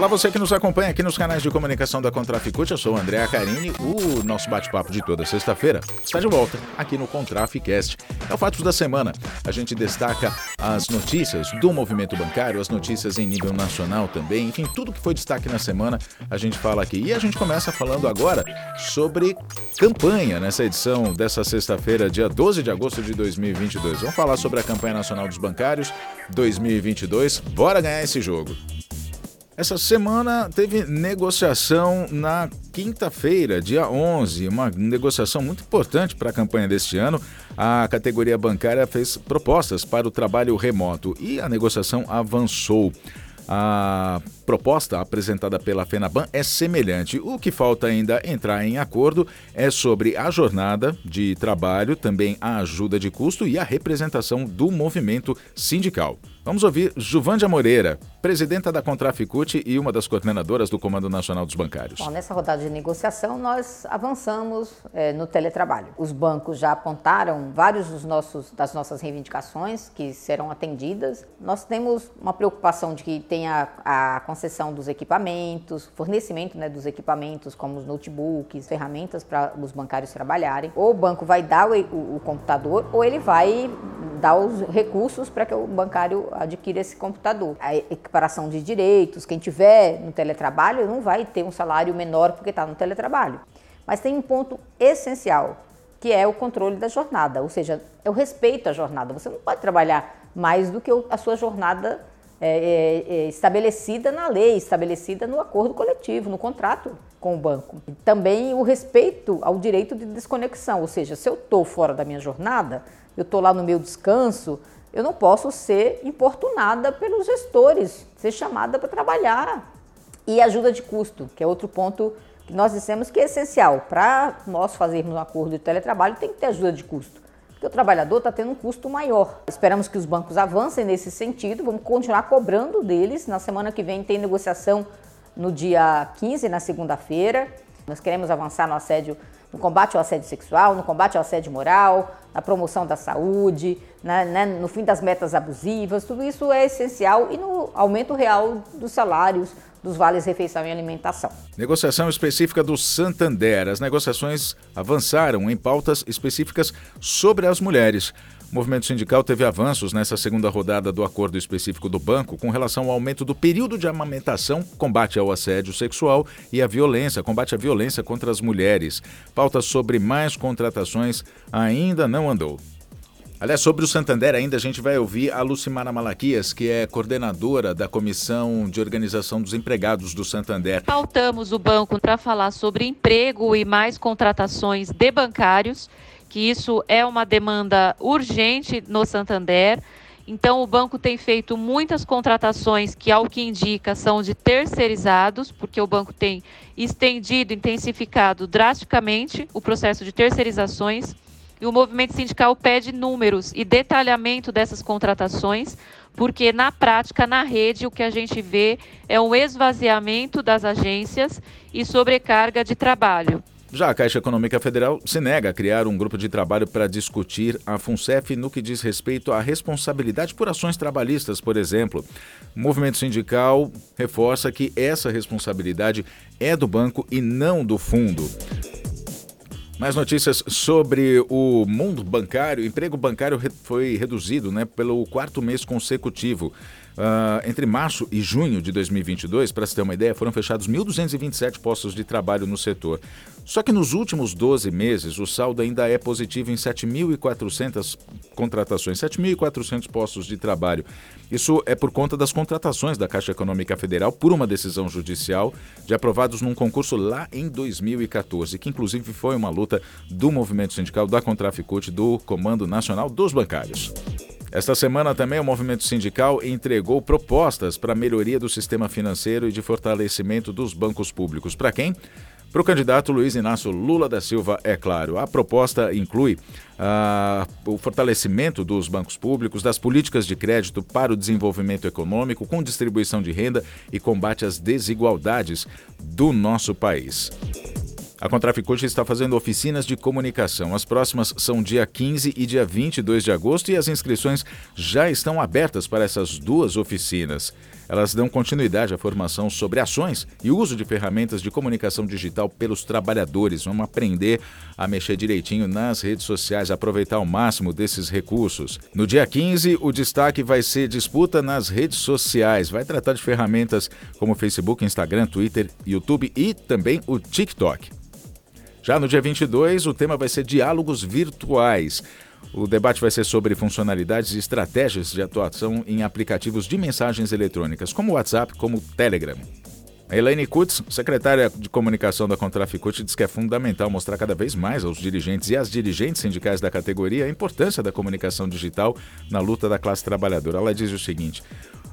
Olá, você que nos acompanha aqui nos canais de comunicação da Contraficute, eu sou o André Acarini. O nosso bate-papo de toda sexta-feira está de volta aqui no Contraficast. É o Fatos da Semana. A gente destaca as notícias do movimento bancário, as notícias em nível nacional também, enfim, tudo que foi destaque na semana a gente fala aqui. E a gente começa falando agora sobre campanha nessa edição dessa sexta-feira, dia 12 de agosto de 2022. Vamos falar sobre a campanha nacional dos bancários 2022. Bora ganhar esse jogo. Essa semana teve negociação na quinta-feira, dia 11, uma negociação muito importante para a campanha deste ano. A categoria bancária fez propostas para o trabalho remoto e a negociação avançou. A proposta apresentada pela FENABAN é semelhante. O que falta ainda entrar em acordo é sobre a jornada de trabalho, também a ajuda de custo e a representação do movimento sindical. Vamos ouvir Juvândia Moreira, presidenta da Contraficute e uma das coordenadoras do Comando Nacional dos Bancários. Bom, nessa rodada de negociação, nós avançamos é, no teletrabalho. Os bancos já apontaram vários dos nossos, das nossas reivindicações que serão atendidas. Nós temos uma preocupação de que tenha a concessão dos equipamentos, fornecimento né, dos equipamentos, como os notebooks, ferramentas para os bancários trabalharem. Ou o banco vai dar o, o, o computador, ou ele vai dar os recursos para que o bancário adquira esse computador. A equiparação de direitos, quem tiver no teletrabalho não vai ter um salário menor porque está no teletrabalho. Mas tem um ponto essencial, que é o controle da jornada, ou seja, é o respeito à jornada. Você não pode trabalhar mais do que a sua jornada é, é, é, estabelecida na lei, estabelecida no acordo coletivo, no contrato com o banco. E também o respeito ao direito de desconexão, ou seja, se eu estou fora da minha jornada, eu estou lá no meu descanso, eu não posso ser importunada pelos gestores, ser chamada para trabalhar. E ajuda de custo, que é outro ponto que nós dissemos que é essencial. Para nós fazermos um acordo de teletrabalho, tem que ter ajuda de custo. Porque o trabalhador está tendo um custo maior. Esperamos que os bancos avancem nesse sentido, vamos continuar cobrando deles. Na semana que vem tem negociação no dia 15, na segunda-feira. Nós queremos avançar no assédio no combate ao assédio sexual, no combate ao assédio moral, na promoção da saúde, né, né, no fim das metas abusivas, tudo isso é essencial e no aumento real dos salários, dos vales refeição e alimentação. Negociação específica do Santander. As negociações avançaram em pautas específicas sobre as mulheres. O movimento sindical teve avanços nessa segunda rodada do acordo específico do banco com relação ao aumento do período de amamentação, combate ao assédio sexual e à violência, combate à violência contra as mulheres. Pauta sobre mais contratações ainda não andou. Aliás, sobre o Santander ainda a gente vai ouvir a Lucimara Malaquias, que é coordenadora da Comissão de Organização dos Empregados do Santander. Pautamos o banco para falar sobre emprego e mais contratações de bancários que isso é uma demanda urgente no Santander. Então, o banco tem feito muitas contratações que, ao que indica, são de terceirizados, porque o banco tem estendido, intensificado drasticamente o processo de terceirizações. E o movimento sindical pede números e detalhamento dessas contratações, porque na prática, na rede, o que a gente vê é um esvaziamento das agências e sobrecarga de trabalho. Já a Caixa Econômica Federal se nega a criar um grupo de trabalho para discutir a FUNCEF no que diz respeito à responsabilidade por ações trabalhistas, por exemplo. O movimento sindical reforça que essa responsabilidade é do banco e não do fundo. Mais notícias sobre o mundo bancário. O emprego bancário foi reduzido né, pelo quarto mês consecutivo. Uh, entre março e junho de 2022, para se ter uma ideia, foram fechados 1.227 postos de trabalho no setor. Só que nos últimos 12 meses, o saldo ainda é positivo em 7.400 contratações, 7.400 postos de trabalho. Isso é por conta das contratações da Caixa Econômica Federal por uma decisão judicial de aprovados num concurso lá em 2014, que inclusive foi uma luta do movimento sindical da Contraficute do Comando Nacional dos Bancários. Esta semana também o movimento sindical entregou propostas para melhoria do sistema financeiro e de fortalecimento dos bancos públicos. Para quem? Para o candidato Luiz Inácio Lula da Silva, é claro. A proposta inclui uh, o fortalecimento dos bancos públicos, das políticas de crédito para o desenvolvimento econômico, com distribuição de renda e combate às desigualdades do nosso país. A Contraficute está fazendo oficinas de comunicação. As próximas são dia 15 e dia 22 de agosto e as inscrições já estão abertas para essas duas oficinas. Elas dão continuidade à formação sobre ações e uso de ferramentas de comunicação digital pelos trabalhadores. Vamos aprender a mexer direitinho nas redes sociais, aproveitar ao máximo desses recursos. No dia 15, o destaque vai ser disputa nas redes sociais. Vai tratar de ferramentas como Facebook, Instagram, Twitter, YouTube e também o TikTok. Já no dia 22, o tema vai ser diálogos virtuais. O debate vai ser sobre funcionalidades e estratégias de atuação em aplicativos de mensagens eletrônicas, como o WhatsApp, como o Telegram. A Elaine Kutz, secretária de comunicação da Contraficute, diz que é fundamental mostrar cada vez mais aos dirigentes e às dirigentes sindicais da categoria a importância da comunicação digital na luta da classe trabalhadora. Ela diz o seguinte: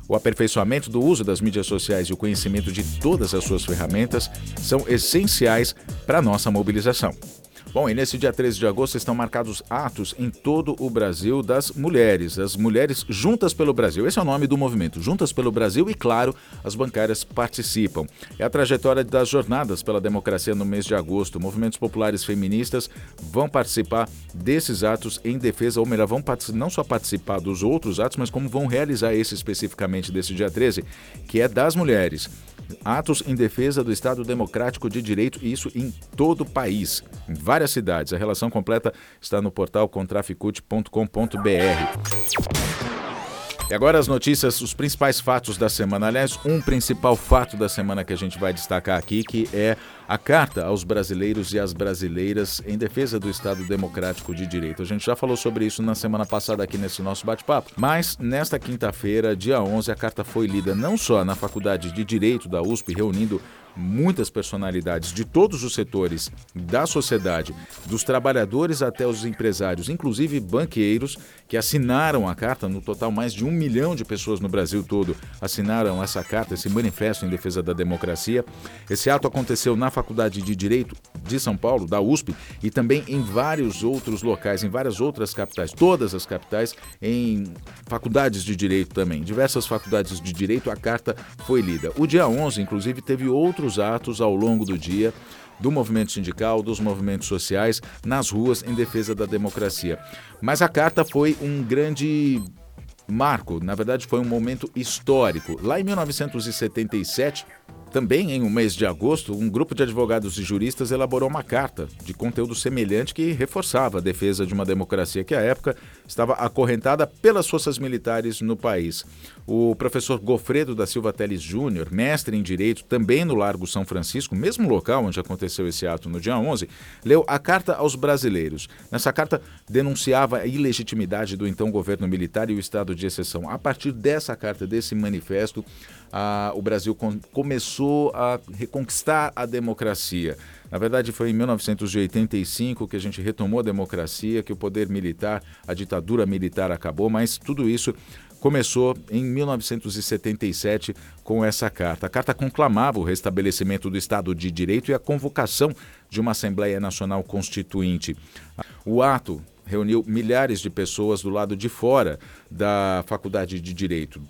o aperfeiçoamento do uso das mídias sociais e o conhecimento de todas as suas ferramentas são essenciais para nossa mobilização. Bom, e nesse dia 13 de agosto estão marcados atos em todo o Brasil das mulheres, as mulheres juntas pelo Brasil. Esse é o nome do movimento, Juntas pelo Brasil, e claro, as bancárias participam. É a trajetória das jornadas pela democracia no mês de agosto. Movimentos populares feministas vão participar desses atos em defesa, ou melhor, vão não só participar dos outros atos, mas como vão realizar esse especificamente desse dia 13, que é das mulheres atos em defesa do Estado Democrático de Direito, e isso em todo o país, em várias cidades. A relação completa está no portal contraficute.com.br. E agora as notícias, os principais fatos da semana. Aliás, um principal fato da semana que a gente vai destacar aqui, que é a carta aos brasileiros e às brasileiras em defesa do Estado Democrático de Direito. A gente já falou sobre isso na semana passada aqui nesse nosso bate-papo, mas nesta quinta-feira, dia 11, a carta foi lida não só na Faculdade de Direito da USP, reunindo muitas personalidades de todos os setores da sociedade, dos trabalhadores até os empresários, inclusive banqueiros, que assinaram a carta. No total, mais de um milhão de pessoas no Brasil todo assinaram essa carta, esse manifesto em defesa da democracia. Esse ato aconteceu na Faculdade de Direito de São Paulo, da USP, e também em vários outros locais, em várias outras capitais, todas as capitais, em faculdades de direito também. Diversas faculdades de direito, a carta foi lida. O dia 11, inclusive, teve outro outros atos ao longo do dia do movimento sindical, dos movimentos sociais nas ruas em defesa da democracia. Mas a carta foi um grande marco, na verdade foi um momento histórico. Lá em 1977, também em um mês de agosto, um grupo de advogados e juristas elaborou uma carta de conteúdo semelhante que reforçava a defesa de uma democracia que à época estava acorrentada pelas forças militares no país. O professor Gofredo da Silva Teles Júnior, mestre em direito também no Largo São Francisco, mesmo local onde aconteceu esse ato no dia 11, leu a carta aos brasileiros. Nessa carta denunciava a ilegitimidade do então governo militar e o estado de exceção. A partir dessa carta, desse manifesto, a, o Brasil com, começou a reconquistar a democracia. Na verdade, foi em 1985 que a gente retomou a democracia, que o poder militar, a ditadura militar acabou, mas tudo isso começou em 1977 com essa carta. A carta conclamava o restabelecimento do Estado de Direito e a convocação de uma Assembleia Nacional Constituinte. O ato reuniu milhares de pessoas do lado de fora da Faculdade de Direito,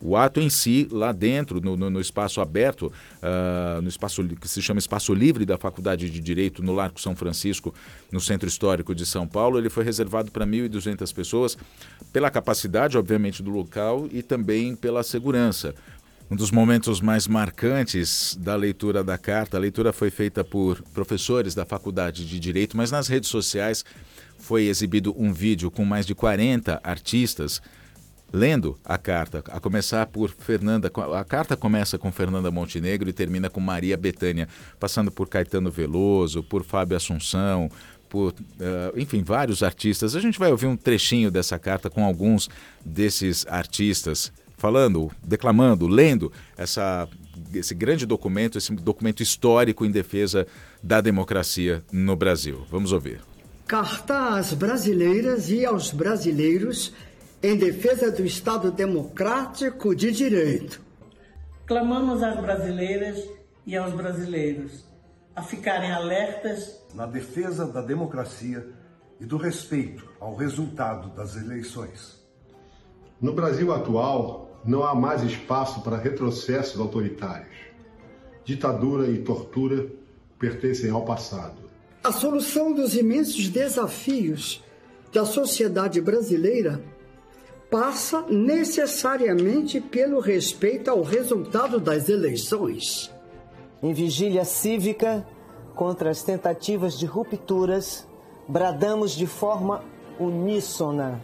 o ato em si, lá dentro, no, no, no espaço aberto, uh, no espaço que se chama Espaço Livre da Faculdade de Direito, no Largo São Francisco, no Centro Histórico de São Paulo, ele foi reservado para 1.200 pessoas, pela capacidade, obviamente, do local e também pela segurança. Um dos momentos mais marcantes da leitura da carta, a leitura foi feita por professores da Faculdade de Direito, mas nas redes sociais foi exibido um vídeo com mais de 40 artistas lendo a carta, a começar por Fernanda. A carta começa com Fernanda Montenegro e termina com Maria Betânia, passando por Caetano Veloso, por Fábio Assunção, por, uh, enfim, vários artistas. A gente vai ouvir um trechinho dessa carta com alguns desses artistas falando, declamando, lendo essa, esse grande documento, esse documento histórico em defesa da democracia no Brasil. Vamos ouvir. Carta às brasileiras e aos brasileiros em defesa do Estado democrático de direito. Clamamos às brasileiras e aos brasileiros a ficarem alertas na defesa da democracia e do respeito ao resultado das eleições. No Brasil atual, não há mais espaço para retrocessos autoritários. Ditadura e tortura pertencem ao passado. A solução dos imensos desafios da sociedade brasileira passa necessariamente pelo respeito ao resultado das eleições. Em vigília cívica contra as tentativas de rupturas, bradamos de forma uníssona: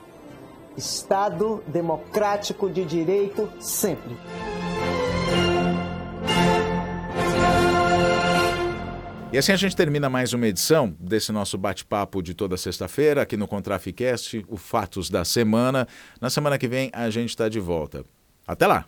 Estado democrático de direito sempre. E assim a gente termina mais uma edição desse nosso bate-papo de toda sexta-feira aqui no Contraficast, o Fatos da Semana. Na semana que vem a gente está de volta. Até lá!